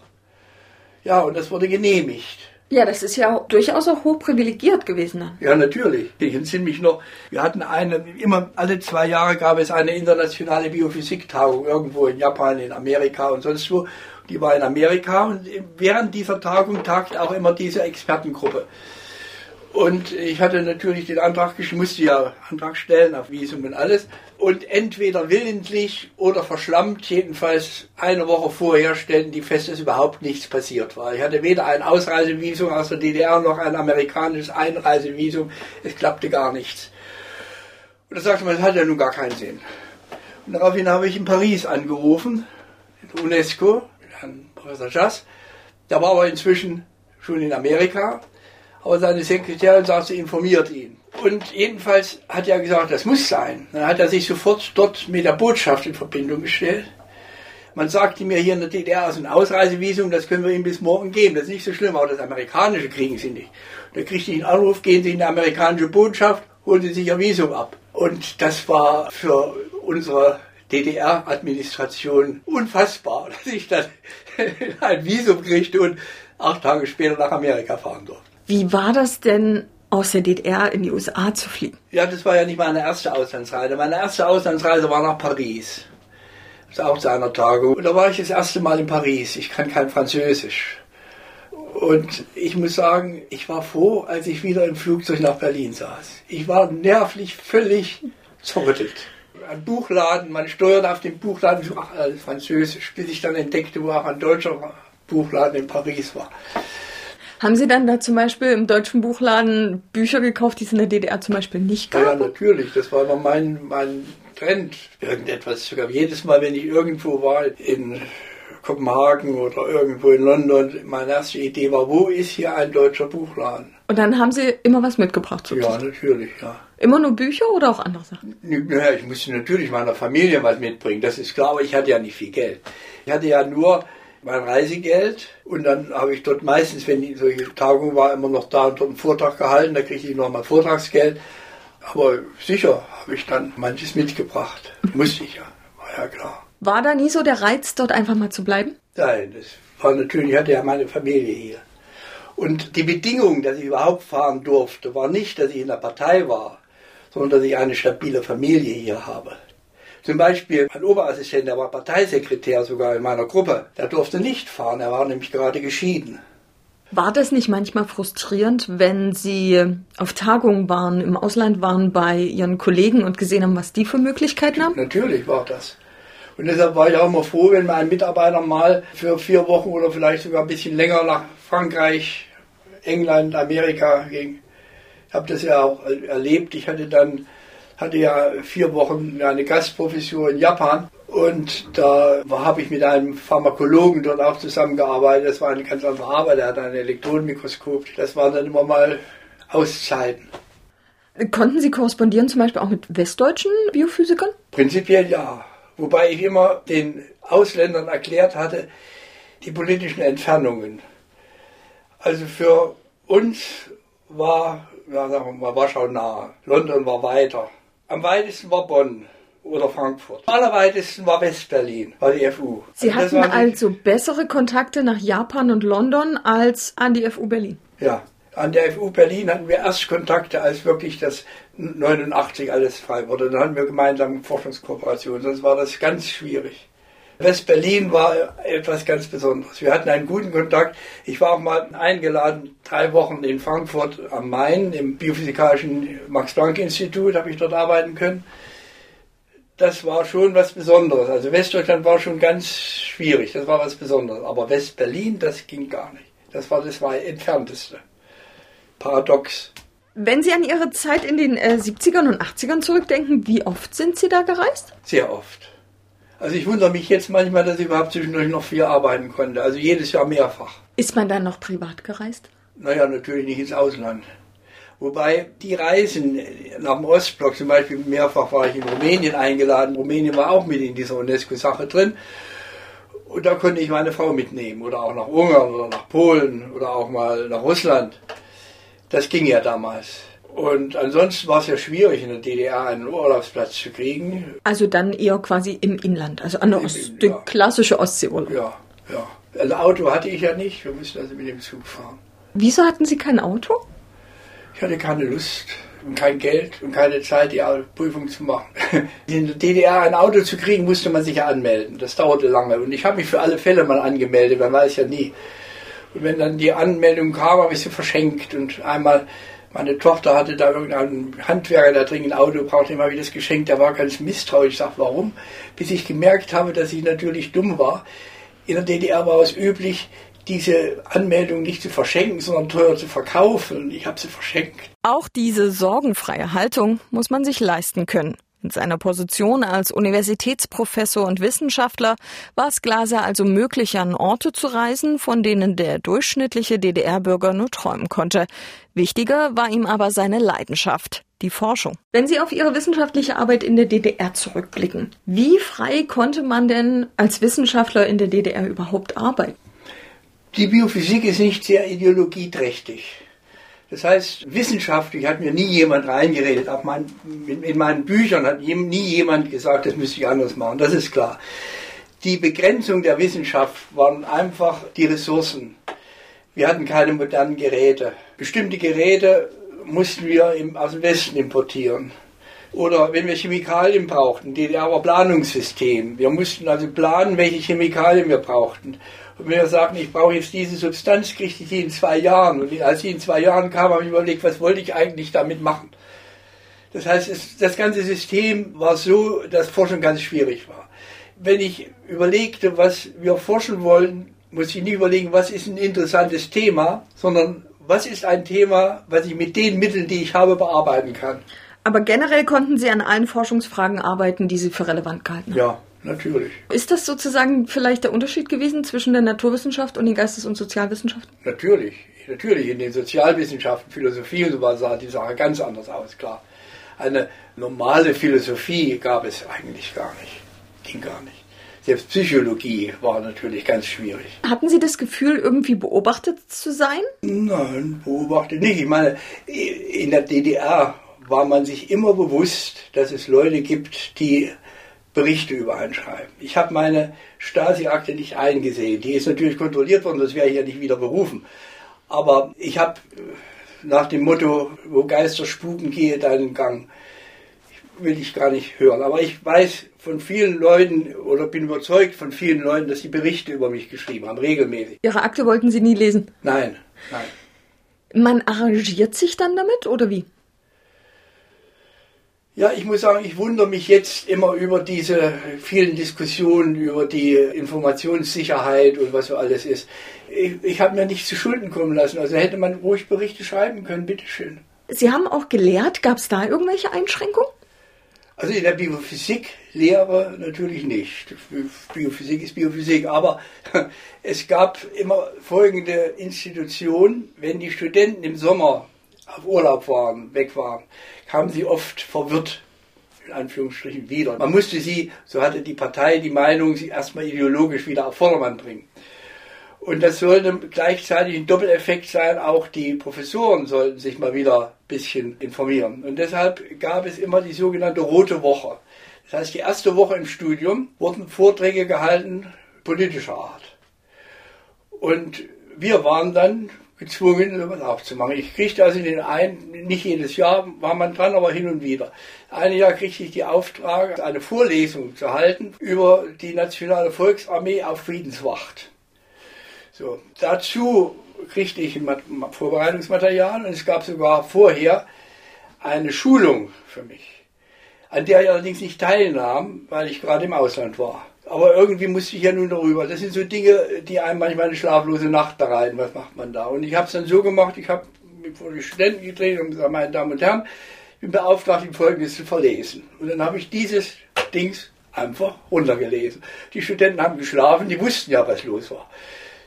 Ja, und das wurde genehmigt. Ja, das ist ja durchaus auch hoch privilegiert gewesen. Ja, natürlich. Ich entsinne mich noch, wir hatten eine, immer alle zwei Jahre gab es eine internationale Biophysiktagung irgendwo in Japan, in Amerika und sonst wo. Die war in Amerika und während dieser Tagung tagt auch immer diese Expertengruppe. Und ich hatte natürlich den Antrag, ich musste ja Antrag stellen auf Visum und alles. Und entweder willentlich oder verschlammt, jedenfalls eine Woche vorher stellten die fest, dass überhaupt nichts passiert war. Ich hatte weder ein Ausreisevisum aus der DDR noch ein amerikanisches Einreisevisum. Es klappte gar nichts. Und da sagte man, das hat ja nun gar keinen Sinn. Und daraufhin habe ich in Paris angerufen, in UNESCO, Herrn Professor Jass. Der war aber inzwischen schon in Amerika aber seine Sekretärin sagt, sie informiert ihn. Und jedenfalls hat er gesagt, das muss sein. Dann hat er sich sofort dort mit der Botschaft in Verbindung gestellt. Man sagte mir hier in der DDR ist ein Ausreisevisum, das können wir Ihnen bis morgen geben. Das ist nicht so schlimm, aber das amerikanische kriegen Sie nicht. Da kriegte ich einen Anruf, gehen Sie in die amerikanische Botschaft, holen Sie sich Ihr Visum ab. Und das war für unsere DDR-Administration unfassbar, <laughs> dass ich dann <laughs> ein Visum kriegte und acht Tage später nach Amerika fahren durfte. Wie war das denn, aus der DDR in die USA zu fliegen? Ja, das war ja nicht meine erste Auslandsreise. Meine erste Auslandsreise war nach Paris. Das ist auch zu einer Tagung. Und da war ich das erste Mal in Paris. Ich kann kein Französisch. Und ich muss sagen, ich war froh, als ich wieder im Flugzeug nach Berlin saß. Ich war nervlich völlig zerrüttelt. ein Buchladen, man steuert auf den Buchladen, ach, alles Französisch, bis ich dann entdeckte, wo auch ein deutscher Buchladen in Paris war. Haben Sie dann da zum Beispiel im deutschen Buchladen Bücher gekauft, die es in der DDR zum Beispiel nicht gab? Ja, natürlich. Das war immer mein, mein Trend. Irgendetwas sogar. Jedes Mal, wenn ich irgendwo war, in Kopenhagen oder irgendwo in London, meine erste Idee war, wo ist hier ein deutscher Buchladen? Und dann haben Sie immer was mitgebracht, sozusagen? Ja, natürlich, ja. Immer nur Bücher oder auch andere Sachen? Ja, ich musste natürlich meiner Familie was mitbringen, das ist klar, aber ich hatte ja nicht viel Geld. Ich hatte ja nur mein Reisegeld und dann habe ich dort meistens, wenn die solche Tagung war, immer noch da und dort einen Vortrag gehalten, da kriegte ich noch mal Vortragsgeld. Aber sicher habe ich dann manches mitgebracht. Musste ich ja, war ja klar. War da nie so der Reiz, dort einfach mal zu bleiben? Nein, das war natürlich, ich hatte ja meine Familie hier. Und die Bedingung, dass ich überhaupt fahren durfte, war nicht, dass ich in der Partei war, sondern dass ich eine stabile Familie hier habe. Zum Beispiel mein Oberassistent, der war Parteisekretär sogar in meiner Gruppe, der durfte nicht fahren, er war nämlich gerade geschieden. War das nicht manchmal frustrierend, wenn Sie auf Tagungen waren, im Ausland waren bei Ihren Kollegen und gesehen haben, was die für Möglichkeiten haben? Natürlich war das. Und deshalb war ich auch immer froh, wenn mein Mitarbeiter mal für vier Wochen oder vielleicht sogar ein bisschen länger nach Frankreich, England, Amerika ging. Ich habe das ja auch erlebt. Ich hatte dann hatte ja vier Wochen eine Gastprofessur in Japan und da habe ich mit einem Pharmakologen dort auch zusammengearbeitet. Das war eine ganz andere Arbeit. Er hat ein Elektronenmikroskop. Das waren dann immer mal Auszeiten. Konnten Sie korrespondieren zum Beispiel auch mit westdeutschen Biophysikern? Prinzipiell ja. Wobei ich immer den Ausländern erklärt hatte, die politischen Entfernungen. Also für uns war, ja, sagen wir mal, Warschau nah. London war weiter. Am weitesten war Bonn oder Frankfurt. Am allerweitesten war Westberlin, war die FU. Sie also hatten also bessere Kontakte nach Japan und London als an die FU Berlin? Ja, an der FU Berlin hatten wir erst Kontakte, als wirklich das 89 alles frei wurde. Dann hatten wir gemeinsam Forschungskooperationen, sonst war das ganz schwierig. West-Berlin war etwas ganz Besonderes. Wir hatten einen guten Kontakt. Ich war auch mal eingeladen, drei Wochen in Frankfurt am Main, im biophysikalischen Max-Planck-Institut, habe ich dort arbeiten können. Das war schon was Besonderes. Also Westdeutschland war schon ganz schwierig, das war was Besonderes. Aber West-Berlin, das ging gar nicht. Das war das war entfernteste. Paradox. Wenn Sie an Ihre Zeit in den äh, 70ern und 80ern zurückdenken, wie oft sind Sie da gereist? Sehr oft. Also ich wundere mich jetzt manchmal, dass ich überhaupt zwischendurch noch viel arbeiten konnte. Also jedes Jahr mehrfach. Ist man dann noch privat gereist? Naja, natürlich nicht ins Ausland. Wobei die Reisen nach dem Ostblock, zum Beispiel mehrfach war ich in Rumänien eingeladen. Rumänien war auch mit in dieser UNESCO-Sache drin. Und da konnte ich meine Frau mitnehmen. Oder auch nach Ungarn oder nach Polen oder auch mal nach Russland. Das ging ja damals. Und ansonsten war es ja schwierig, in der DDR einen Urlaubsplatz zu kriegen. Also dann eher quasi im Inland, also an der Ost ja. klassische Ostseeurlaub. Ja, ja. Also Auto hatte ich ja nicht, wir mussten also mit dem Zug fahren. Wieso hatten Sie kein Auto? Ich hatte keine Lust und kein Geld und keine Zeit, die Prüfung zu machen. <laughs> In der DDR ein Auto zu kriegen, musste man sich ja anmelden. Das dauerte lange. Und ich habe mich für alle Fälle mal angemeldet, man weiß ja nie. Und wenn dann die Anmeldung kam, habe ich sie verschenkt. Und einmal meine Tochter hatte da irgendeinen Handwerker, der dringend ein Auto brauchte, habe ich das geschenkt, der war ganz misstrauisch. Ich sage, warum? Bis ich gemerkt habe, dass ich natürlich dumm war. In der DDR war es üblich, diese Anmeldung nicht zu verschenken, sondern teuer zu verkaufen. Ich habe sie verschenkt. Auch diese sorgenfreie Haltung muss man sich leisten können. In seiner Position als Universitätsprofessor und Wissenschaftler war es Glaser also möglich, an Orte zu reisen, von denen der durchschnittliche DDR-Bürger nur träumen konnte. Wichtiger war ihm aber seine Leidenschaft, die Forschung. Wenn Sie auf Ihre wissenschaftliche Arbeit in der DDR zurückblicken, wie frei konnte man denn als Wissenschaftler in der DDR überhaupt arbeiten? Die Biophysik ist nicht sehr ideologieträchtig. Das heißt, wissenschaftlich hat mir nie jemand reingeredet. Auch mein, in meinen Büchern hat nie jemand gesagt, das müsste ich anders machen. Das ist klar. Die Begrenzung der Wissenschaft waren einfach die Ressourcen. Wir hatten keine modernen Geräte. Bestimmte Geräte mussten wir aus dem Westen importieren. Oder wenn wir Chemikalien brauchten, DDR war Planungssystem. Wir mussten also planen, welche Chemikalien wir brauchten. Und wenn wir sagten, ich brauche jetzt diese Substanz, kriege ich die in zwei Jahren. Und als sie in zwei Jahren kam, habe ich überlegt, was wollte ich eigentlich damit machen. Das heißt, es, das ganze System war so, dass Forschung ganz schwierig war. Wenn ich überlegte, was wir forschen wollen, muss ich nicht überlegen, was ist ein interessantes Thema, sondern was ist ein Thema, was ich mit den Mitteln, die ich habe, bearbeiten kann. Aber generell konnten Sie an allen Forschungsfragen arbeiten, die Sie für relevant gehalten haben. Ja, natürlich. Ist das sozusagen vielleicht der Unterschied gewesen zwischen der Naturwissenschaft und den Geistes- und Sozialwissenschaften? Natürlich. Natürlich. In den Sozialwissenschaften, Philosophie und so weiter sah die Sache ganz anders aus, klar. Eine normale Philosophie gab es eigentlich gar nicht. Ging gar nicht. Selbst Psychologie war natürlich ganz schwierig. Hatten Sie das Gefühl, irgendwie beobachtet zu sein? Nein, beobachtet nicht. Ich meine, in der DDR war man sich immer bewusst, dass es Leute gibt, die Berichte über einen schreiben. Ich habe meine Stasi-Akte nicht eingesehen. Die ist natürlich kontrolliert worden, das wäre ich ja nicht wieder berufen. Aber ich habe nach dem Motto, wo Geister spuken, gehe deinen Gang, will ich gar nicht hören. Aber ich weiß von vielen Leuten oder bin überzeugt von vielen Leuten, dass sie Berichte über mich geschrieben haben, regelmäßig. Ihre Akte wollten Sie nie lesen? Nein, nein. Man arrangiert sich dann damit oder wie? Ja, ich muss sagen, ich wundere mich jetzt immer über diese vielen Diskussionen über die Informationssicherheit und was so alles ist. Ich, ich habe mir nicht zu Schulden kommen lassen. Also hätte man ruhig Berichte schreiben können, bitteschön. Sie haben auch gelehrt. Gab es da irgendwelche Einschränkungen? Also in der Biophysiklehre natürlich nicht. Biophysik ist Biophysik, aber <laughs> es gab immer folgende Institution, wenn die Studenten im Sommer auf Urlaub waren, weg waren, kamen sie oft verwirrt, in Anführungsstrichen, wieder. Man musste sie, so hatte die Partei die Meinung, sie erstmal ideologisch wieder auf Vordermann bringen. Und das sollte gleichzeitig ein Doppeleffekt sein, auch die Professoren sollten sich mal wieder ein bisschen informieren. Und deshalb gab es immer die sogenannte Rote Woche. Das heißt, die erste Woche im Studium wurden Vorträge gehalten politischer Art. Und wir waren dann gezwungen, sowas aufzumachen. Ich kriegte also den einen, nicht jedes Jahr war man dran, aber hin und wieder. Ein Jahr kriegte ich die Auftrag, eine Vorlesung zu halten über die Nationale Volksarmee auf Friedenswacht. So, dazu kriegte ich Vorbereitungsmaterial und es gab sogar vorher eine Schulung für mich, an der ich allerdings nicht teilnahm, weil ich gerade im Ausland war. Aber irgendwie musste ich ja nun darüber. Das sind so Dinge, die einem manchmal eine schlaflose Nacht bereiten. Was macht man da? Und ich habe es dann so gemacht, ich habe mich vor die Studenten gedreht und gesagt, meine Damen und Herren, ich bin beauftragt, ihm Folgendes zu verlesen. Und dann habe ich dieses Dings einfach runtergelesen. Die Studenten haben geschlafen, die wussten ja, was los war.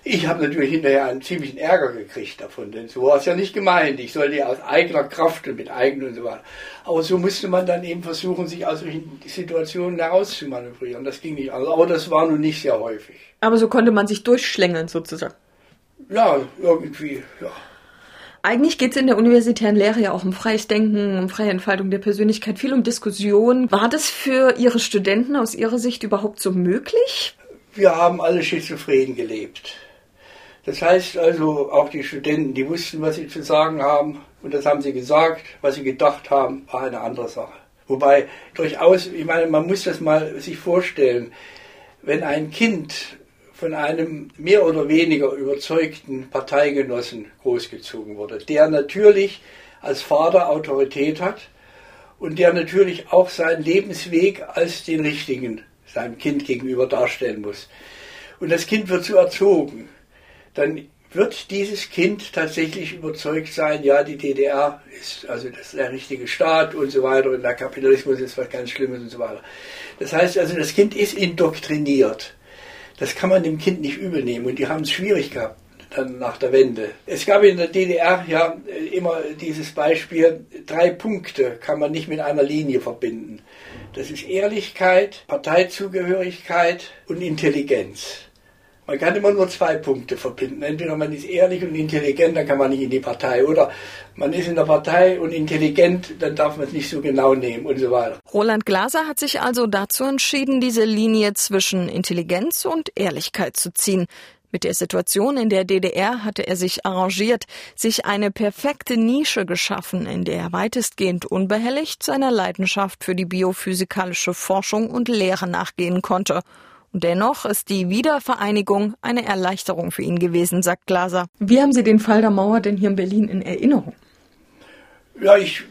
Ich habe natürlich hinterher einen ziemlichen Ärger gekriegt davon, denn so war es ja nicht gemeint. Ich sollte ja aus eigener Kraft und mit eigenen und so weiter. Aber so musste man dann eben versuchen, sich aus solchen Situationen herauszumanövrieren. Das ging nicht anders. Aber das war nun nicht sehr häufig. Aber so konnte man sich durchschlängeln sozusagen. Ja, irgendwie, ja. Eigentlich geht es in der universitären Lehre ja auch um freies Denken, um freie Entfaltung der Persönlichkeit, viel um Diskussion. War das für Ihre Studenten aus Ihrer Sicht überhaupt so möglich? Wir haben alle schizophren gelebt. Das heißt also, auch die Studenten, die wussten, was sie zu sagen haben, und das haben sie gesagt. Was sie gedacht haben, war eine andere Sache. Wobei durchaus, ich meine, man muss das mal sich vorstellen, wenn ein Kind von einem mehr oder weniger überzeugten Parteigenossen großgezogen wurde, der natürlich als Vater Autorität hat und der natürlich auch seinen Lebensweg als den richtigen seinem Kind gegenüber darstellen muss. Und das Kind wird so erzogen dann wird dieses Kind tatsächlich überzeugt sein, ja, die DDR ist also das ist der richtige Staat und so weiter und der Kapitalismus ist was ganz Schlimmes und so weiter. Das heißt also, das Kind ist indoktriniert. Das kann man dem Kind nicht übel nehmen und die haben es schwierig gehabt dann nach der Wende. Es gab in der DDR ja immer dieses Beispiel, drei Punkte kann man nicht mit einer Linie verbinden. Das ist Ehrlichkeit, Parteizugehörigkeit und Intelligenz. Man kann immer nur zwei Punkte verbinden. Entweder man ist ehrlich und intelligent, dann kann man nicht in die Partei. Oder man ist in der Partei und intelligent, dann darf man es nicht so genau nehmen und so weiter. Roland Glaser hat sich also dazu entschieden, diese Linie zwischen Intelligenz und Ehrlichkeit zu ziehen. Mit der Situation in der DDR hatte er sich arrangiert, sich eine perfekte Nische geschaffen, in der er weitestgehend unbehelligt seiner Leidenschaft für die biophysikalische Forschung und Lehre nachgehen konnte. Dennoch ist die Wiedervereinigung eine Erleichterung für ihn gewesen, sagt Glaser. Wie haben Sie den Fall der Mauer denn hier in Berlin in Erinnerung? Ja, ich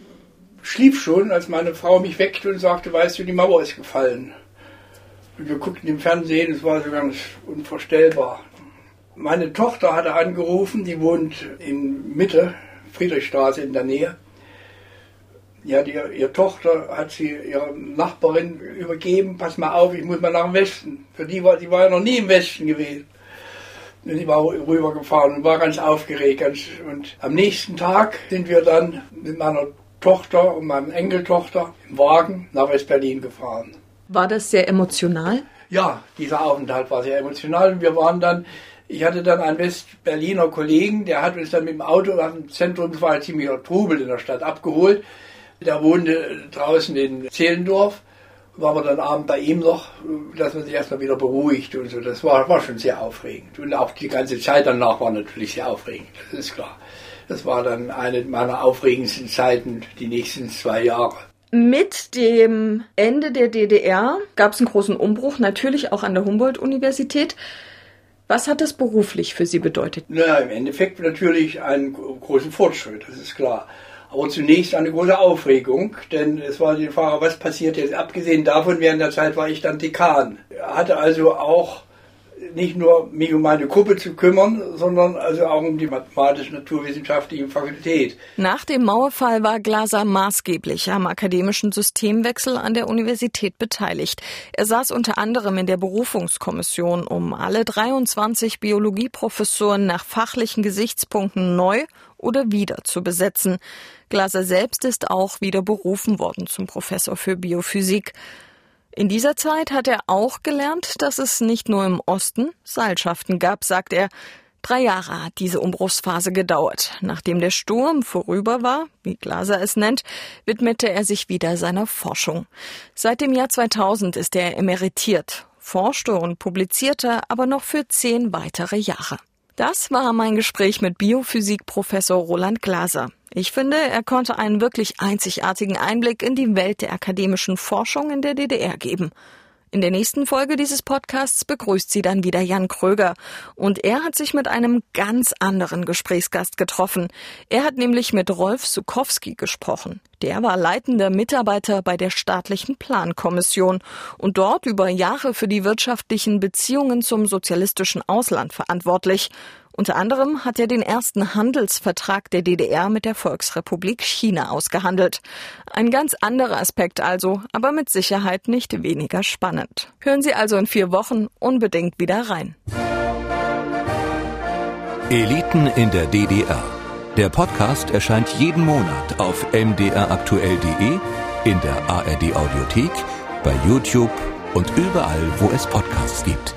schlief schon, als meine Frau mich weckte und sagte, weißt du, die Mauer ist gefallen. Und wir guckten im Fernsehen, es war so ganz unvorstellbar. Meine Tochter hatte angerufen, die wohnt in Mitte, Friedrichstraße in der Nähe. Ja, die, ihre Tochter hat sie ihrer Nachbarin übergeben, pass mal auf, ich muss mal nach dem Westen. Für die war, die war ja noch nie im Westen gewesen. Und sie war rübergefahren und war ganz aufgeregt. Ganz, und am nächsten Tag sind wir dann mit meiner Tochter und meiner Enkeltochter im Wagen nach West-Berlin gefahren. War das sehr emotional? Ja, dieser Aufenthalt war sehr emotional. Und wir waren dann, ich hatte dann einen West-Berliner Kollegen, der hat uns dann mit dem Auto nach dem Zentrum, es war ein ziemlicher Trubel in der Stadt, abgeholt. Der wohnte draußen in Zehlendorf. Waren wir dann abend bei ihm noch, dass man sich erstmal wieder beruhigt und so. Das war, war schon sehr aufregend. Und auch die ganze Zeit danach war natürlich sehr aufregend, das ist klar. Das war dann eine meiner aufregendsten Zeiten, die nächsten zwei Jahre. Mit dem Ende der DDR gab es einen großen Umbruch, natürlich auch an der Humboldt-Universität. Was hat das beruflich für Sie bedeutet? Naja, im Endeffekt natürlich einen großen Fortschritt, das ist klar. Aber zunächst eine große Aufregung, denn es war die Frage, was passiert jetzt? Abgesehen davon, während der Zeit war ich dann Dekan. Hatte also auch nicht nur mich um meine Gruppe zu kümmern, sondern also auch um die mathematisch-naturwissenschaftliche Fakultät. Nach dem Mauerfall war Glaser maßgeblich am akademischen Systemwechsel an der Universität beteiligt. Er saß unter anderem in der Berufungskommission, um alle 23 Biologieprofessuren nach fachlichen Gesichtspunkten neu oder wieder zu besetzen. Glaser selbst ist auch wieder berufen worden zum Professor für Biophysik. In dieser Zeit hat er auch gelernt, dass es nicht nur im Osten Seilschaften gab, sagt er. Drei Jahre hat diese Umbruchsphase gedauert. Nachdem der Sturm vorüber war, wie Glaser es nennt, widmete er sich wieder seiner Forschung. Seit dem Jahr 2000 ist er emeritiert, forschte und publizierte aber noch für zehn weitere Jahre. Das war mein Gespräch mit Biophysikprofessor Roland Glaser. Ich finde, er konnte einen wirklich einzigartigen Einblick in die Welt der akademischen Forschung in der DDR geben. In der nächsten Folge dieses Podcasts begrüßt sie dann wieder Jan Kröger. Und er hat sich mit einem ganz anderen Gesprächsgast getroffen. Er hat nämlich mit Rolf Sukowski gesprochen. Der war leitender Mitarbeiter bei der staatlichen Plankommission und dort über Jahre für die wirtschaftlichen Beziehungen zum sozialistischen Ausland verantwortlich. Unter anderem hat er den ersten Handelsvertrag der DDR mit der Volksrepublik China ausgehandelt. Ein ganz anderer Aspekt also, aber mit Sicherheit nicht weniger spannend. Hören Sie also in vier Wochen unbedingt wieder rein. Eliten in der DDR. Der Podcast erscheint jeden Monat auf mdraktuell.de, in der ARD Audiothek, bei YouTube und überall, wo es Podcasts gibt.